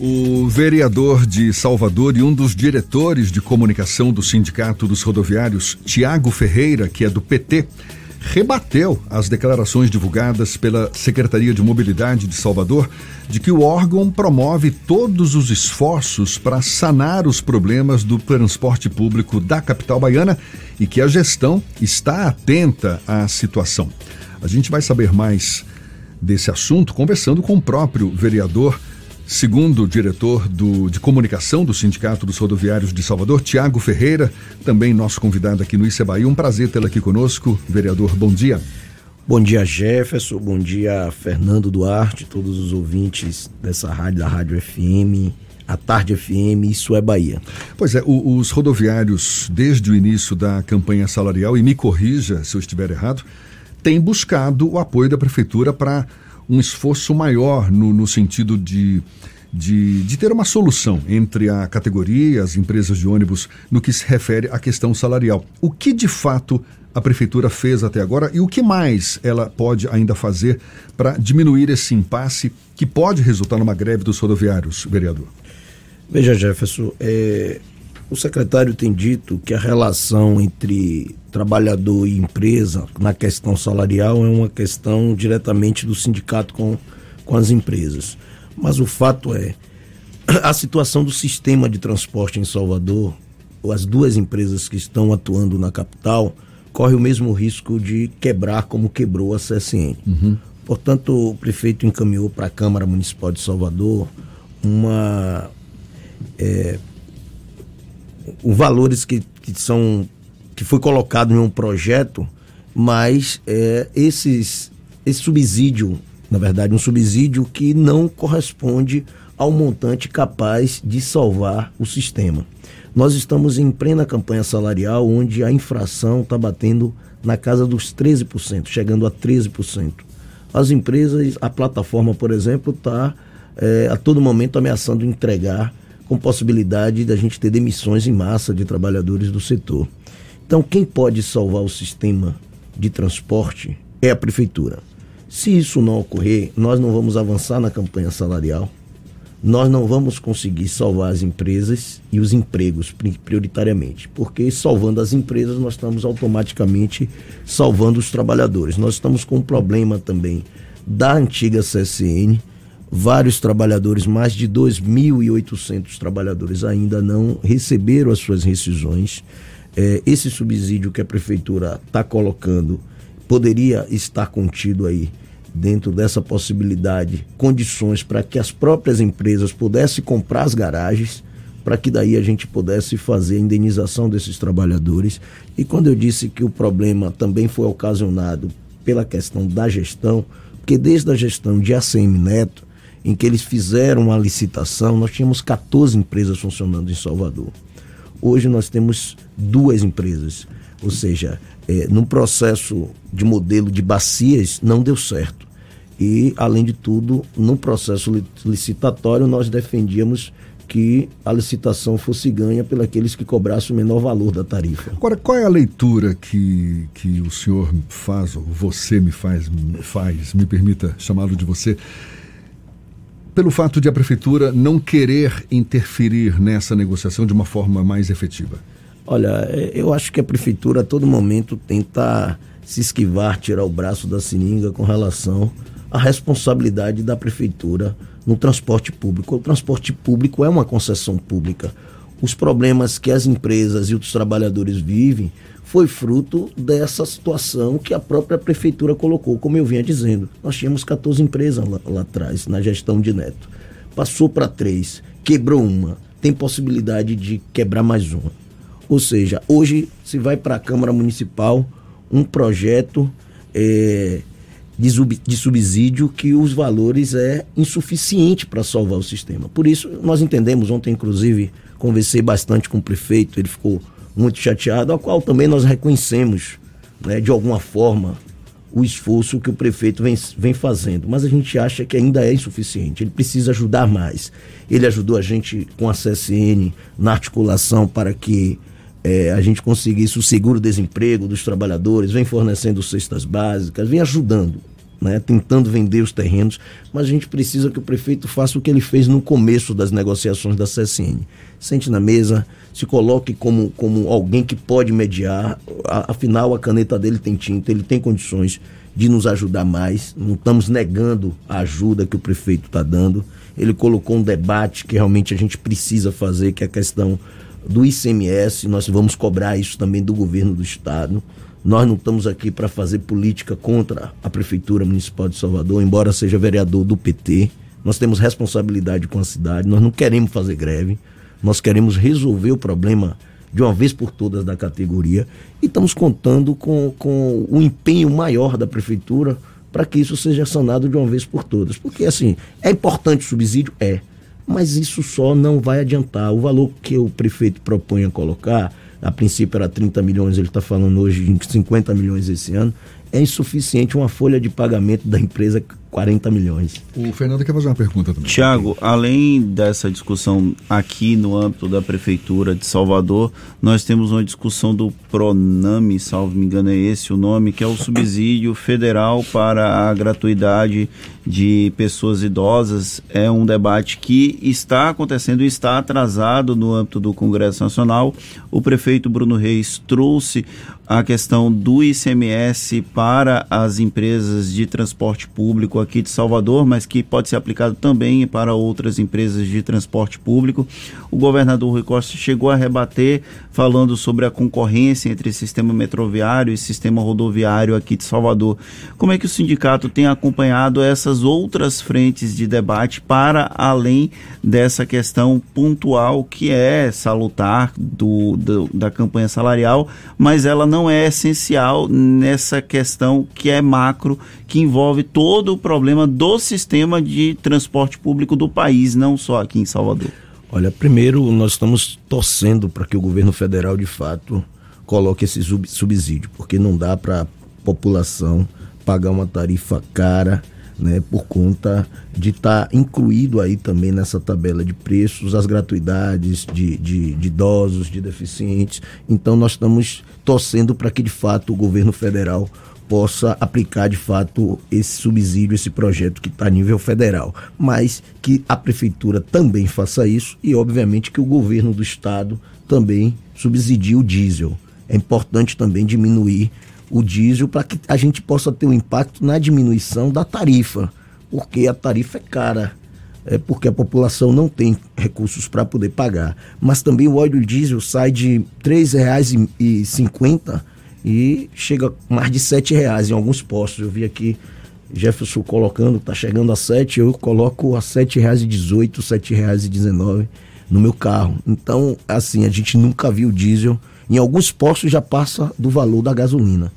O vereador de Salvador e um dos diretores de comunicação do Sindicato dos Rodoviários, Tiago Ferreira, que é do PT, rebateu as declarações divulgadas pela Secretaria de Mobilidade de Salvador de que o órgão promove todos os esforços para sanar os problemas do transporte público da capital baiana e que a gestão está atenta à situação. A gente vai saber mais desse assunto conversando com o próprio vereador. Segundo o diretor do, de comunicação do Sindicato dos Rodoviários de Salvador, Tiago Ferreira, também nosso convidado aqui no Issa Bahia. Um prazer tê-lo aqui conosco. Vereador, bom dia. Bom dia, Jefferson. Bom dia, Fernando Duarte, todos os ouvintes dessa rádio, da Rádio FM, a Tarde FM, isso é Bahia. Pois é, o, os rodoviários, desde o início da campanha salarial, e me corrija se eu estiver errado, têm buscado o apoio da prefeitura para um esforço maior no, no sentido de, de, de, ter uma solução entre a categoria as empresas de ônibus no que se refere à questão salarial. O que de fato a prefeitura fez até agora e o que mais ela pode ainda fazer para diminuir esse impasse que pode resultar numa greve dos rodoviários, vereador? Veja, Jefferson, é, o secretário tem dito que a relação entre trabalhador e empresa na questão salarial é uma questão diretamente do sindicato com, com as empresas. Mas o fato é, a situação do sistema de transporte em Salvador, as duas empresas que estão atuando na capital, corre o mesmo risco de quebrar como quebrou a CSN. Uhum. Portanto, o prefeito encaminhou para a Câmara Municipal de Salvador uma é, os valores que, que são que foi colocado em um projeto, mas é, esses, esse subsídio, na verdade, um subsídio que não corresponde ao montante capaz de salvar o sistema. Nós estamos em plena campanha salarial, onde a infração está batendo na casa dos 13%, chegando a 13%. As empresas, a plataforma, por exemplo, está é, a todo momento ameaçando entregar com possibilidade da gente ter demissões em massa de trabalhadores do setor. Então, quem pode salvar o sistema de transporte é a prefeitura. Se isso não ocorrer, nós não vamos avançar na campanha salarial, nós não vamos conseguir salvar as empresas e os empregos prioritariamente, porque salvando as empresas nós estamos automaticamente salvando os trabalhadores. Nós estamos com um problema também da antiga CSN, Vários trabalhadores, mais de 2.800 trabalhadores, ainda não receberam as suas rescisões. É, esse subsídio que a prefeitura está colocando poderia estar contido aí dentro dessa possibilidade, condições para que as próprias empresas pudessem comprar as garagens, para que daí a gente pudesse fazer a indenização desses trabalhadores. E quando eu disse que o problema também foi ocasionado pela questão da gestão, porque desde a gestão de ACM Neto, em que eles fizeram uma licitação, nós tínhamos 14 empresas funcionando em Salvador. Hoje nós temos duas empresas, ou seja, é, no processo de modelo de bacias não deu certo. E, além de tudo, no processo licitatório, nós defendíamos que a licitação fosse ganha pelos que cobrassem o menor valor da tarifa. Agora, qual é a leitura que, que o senhor faz, ou você me faz, faz me permita chamá-lo de você, pelo fato de a prefeitura não querer interferir nessa negociação de uma forma mais efetiva? Olha, é, eu acho que a prefeitura a todo momento tenta se esquivar, tirar o braço da seringa com relação à responsabilidade da prefeitura no transporte público. O transporte público é uma concessão pública. Os problemas que as empresas e os trabalhadores vivem foi fruto dessa situação que a própria prefeitura colocou, como eu vinha dizendo. Nós tínhamos 14 empresas lá, lá atrás, na gestão de Neto. Passou para três, quebrou uma, tem possibilidade de quebrar mais uma. Ou seja, hoje se vai para a Câmara Municipal um projeto é, de, de subsídio que os valores é insuficiente para salvar o sistema. Por isso, nós entendemos, ontem inclusive conversei bastante com o prefeito, ele ficou muito chateado, ao qual também nós reconhecemos, né, de alguma forma, o esforço que o prefeito vem, vem fazendo. Mas a gente acha que ainda é insuficiente. Ele precisa ajudar mais. Ele ajudou a gente com a CSN na articulação para que é, a gente conseguisse o seguro-desemprego dos trabalhadores, vem fornecendo cestas básicas, vem ajudando. Né, tentando vender os terrenos, mas a gente precisa que o prefeito faça o que ele fez no começo das negociações da CSN. Sente na mesa, se coloque como, como alguém que pode mediar, afinal a caneta dele tem tinta, ele tem condições de nos ajudar mais, não estamos negando a ajuda que o prefeito está dando. Ele colocou um debate que realmente a gente precisa fazer, que é a questão do ICMS, nós vamos cobrar isso também do governo do estado. Nós não estamos aqui para fazer política contra a Prefeitura Municipal de Salvador, embora seja vereador do PT. Nós temos responsabilidade com a cidade, nós não queremos fazer greve, nós queremos resolver o problema de uma vez por todas da categoria e estamos contando com, com o empenho maior da Prefeitura para que isso seja sanado de uma vez por todas. Porque, assim, é importante o subsídio? É. Mas isso só não vai adiantar. O valor que o prefeito propõe a colocar a princípio era 30 milhões, ele está falando hoje em 50 milhões esse ano, é insuficiente uma folha de pagamento da empresa 40 milhões. O Fernando quer fazer uma pergunta também. Tiago, além dessa discussão aqui no âmbito da Prefeitura de Salvador, nós temos uma discussão do Proname, salvo me engano é esse o nome, que é o subsídio federal para a gratuidade de pessoas idosas. É um debate que está acontecendo e está atrasado no âmbito do Congresso Nacional. O prefeito Bruno Reis trouxe a questão do ICMS para as empresas de transporte público aqui de Salvador, mas que pode ser aplicado também para outras empresas de transporte público. O governador Rui Costa chegou a rebater falando sobre a concorrência entre sistema metroviário e sistema rodoviário aqui de Salvador. Como é que o sindicato tem acompanhado essas outras frentes de debate para além dessa questão pontual que é salutar do, do da campanha salarial, mas ela não é essencial nessa questão que é macro, que envolve todo o problema do sistema de transporte público do país, não só aqui em Salvador. Olha, primeiro nós estamos torcendo para que o governo federal de fato coloque esse subsídio, porque não dá para a população pagar uma tarifa cara né, por conta de estar tá incluído aí também nessa tabela de preços as gratuidades de, de, de idosos, de deficientes. Então nós estamos torcendo para que de fato o governo federal possa aplicar de fato esse subsídio, esse projeto que está a nível federal, mas que a prefeitura também faça isso e, obviamente, que o governo do estado também subsidie o diesel. É importante também diminuir o diesel para que a gente possa ter um impacto na diminuição da tarifa, porque a tarifa é cara. É porque a população não tem recursos para poder pagar. Mas também o óleo diesel sai de R$ 3,50 e chega mais de R$ reais em alguns postos. Eu vi aqui Jefferson colocando, está chegando a 7, eu coloco a R$ 7,18, R$ 7,19 no meu carro. Então, assim, a gente nunca viu diesel. Em alguns postos já passa do valor da gasolina.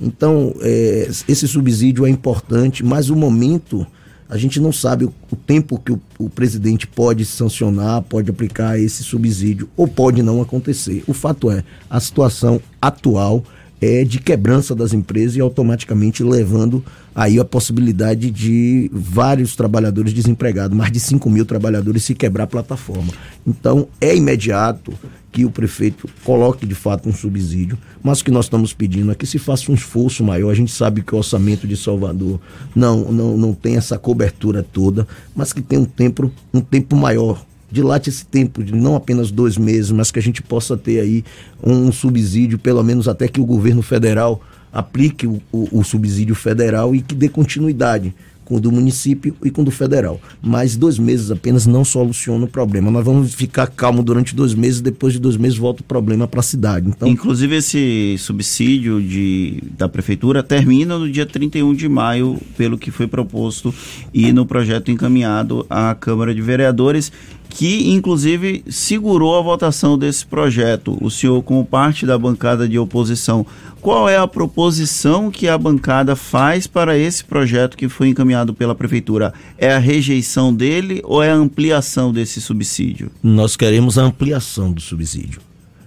Então, é, esse subsídio é importante, mas o momento, a gente não sabe o, o tempo que o, o, presidente pode sancionar, pode aplicar esse subsídio, ou pode não acontecer. O fato é, a situação atual é de quebrança das empresas e automaticamente levando aí a possibilidade de vários trabalhadores desempregados, mais de 5 mil trabalhadores se quebrar a plataforma. Então é imediato que o prefeito coloque de fato um subsídio, mas o que nós estamos pedindo é que se faça um esforço maior. A gente sabe que o orçamento de Salvador não, não, não tem essa cobertura toda, mas que tem um tempo, um tempo maior dilate esse tempo de não apenas dois meses, mas que a gente possa ter aí um subsídio, pelo menos até que o governo federal aplique o, o, o subsídio federal e que dê continuidade com o do município e com o do federal. Mas dois meses apenas não soluciona o problema. Nós vamos ficar calmo durante dois meses, depois de dois meses volta o problema para a cidade. Então... Inclusive esse subsídio de, da prefeitura termina no dia 31 de maio, pelo que foi proposto e no projeto encaminhado à Câmara de Vereadores que inclusive segurou a votação desse projeto. O senhor, como parte da bancada de oposição, qual é a proposição que a bancada faz para esse projeto que foi encaminhado pela prefeitura? É a rejeição dele ou é a ampliação desse subsídio? Nós queremos a ampliação do subsídio.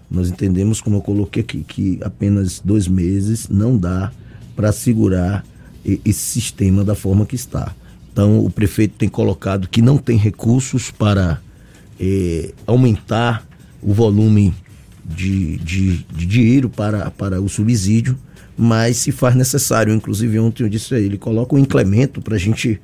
Nós entendemos, como eu coloquei aqui, que apenas dois meses não dá para segurar esse sistema da forma que está. Então, o prefeito tem colocado que não tem recursos para eh, aumentar o volume de, de, de dinheiro para, para o subsídio, mas se faz necessário. Inclusive, ontem eu disse a ele: coloca um incremento para a gente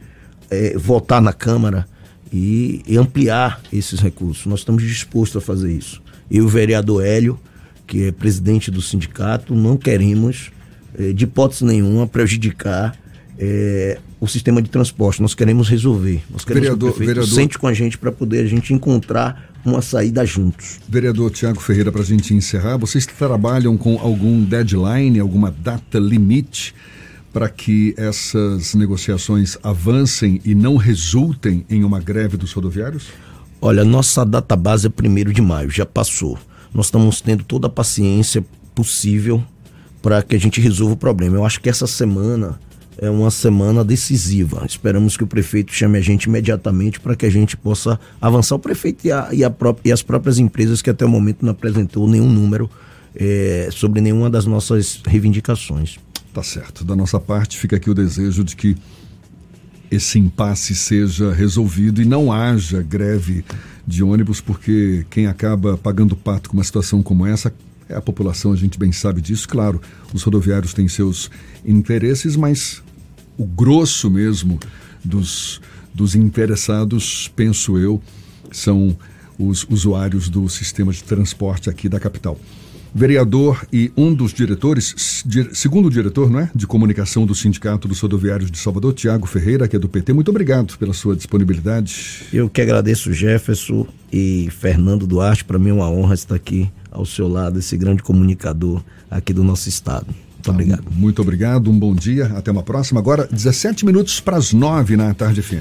é, votar na Câmara e, e, ampliar esses recursos. Nós estamos dispostos a fazer isso. Eu e o vereador Hélio, que é presidente do sindicato, não queremos, é, de hipótese nenhuma, prejudicar é, o sistema de transporte. Nós queremos resolver. Nós queremos vereador, que o vereador... sente com a gente para poder a gente encontrar uma saída juntos. Vereador Tiago Ferreira, para a gente encerrar, vocês trabalham com algum deadline, alguma data limite para que essas negociações avancem e não resultem em uma greve dos rodoviários? Olha, nossa data base é 1 de maio, já passou. Nós estamos tendo toda a paciência possível para que a gente resolva o problema. Eu acho que essa semana é uma semana decisiva. Esperamos que o prefeito chame a gente imediatamente para que a gente possa avançar. O prefeito e, a, e, a e, as próprias empresas que até o momento não apresentou nenhum número é, sobre nenhuma das nossas reivindicações. Tá certo. Da nossa parte, fica aqui o desejo de que esse impasse seja resolvido e não haja greve de ônibus, porque quem acaba pagando pato com uma situação como essa é a população, a gente bem sabe disso. Claro, os rodoviários têm seus interesses, mas o grosso mesmo dos, dos interessados, penso eu, são os usuários do sistema de transporte aqui da capital vereador e um dos diretores, segundo diretor não é, de comunicação do Sindicato dos Rodoviários de Salvador, Tiago Ferreira, que é do PT. Muito obrigado pela sua disponibilidade. Eu que agradeço, Jefferson e Fernando Duarte. Para mim é uma honra estar aqui ao seu lado, esse grande comunicador aqui do nosso estado. Muito tá, obrigado. Muito obrigado, um bom dia, até uma próxima. Agora, 17 minutos para as 9 na tarde fim.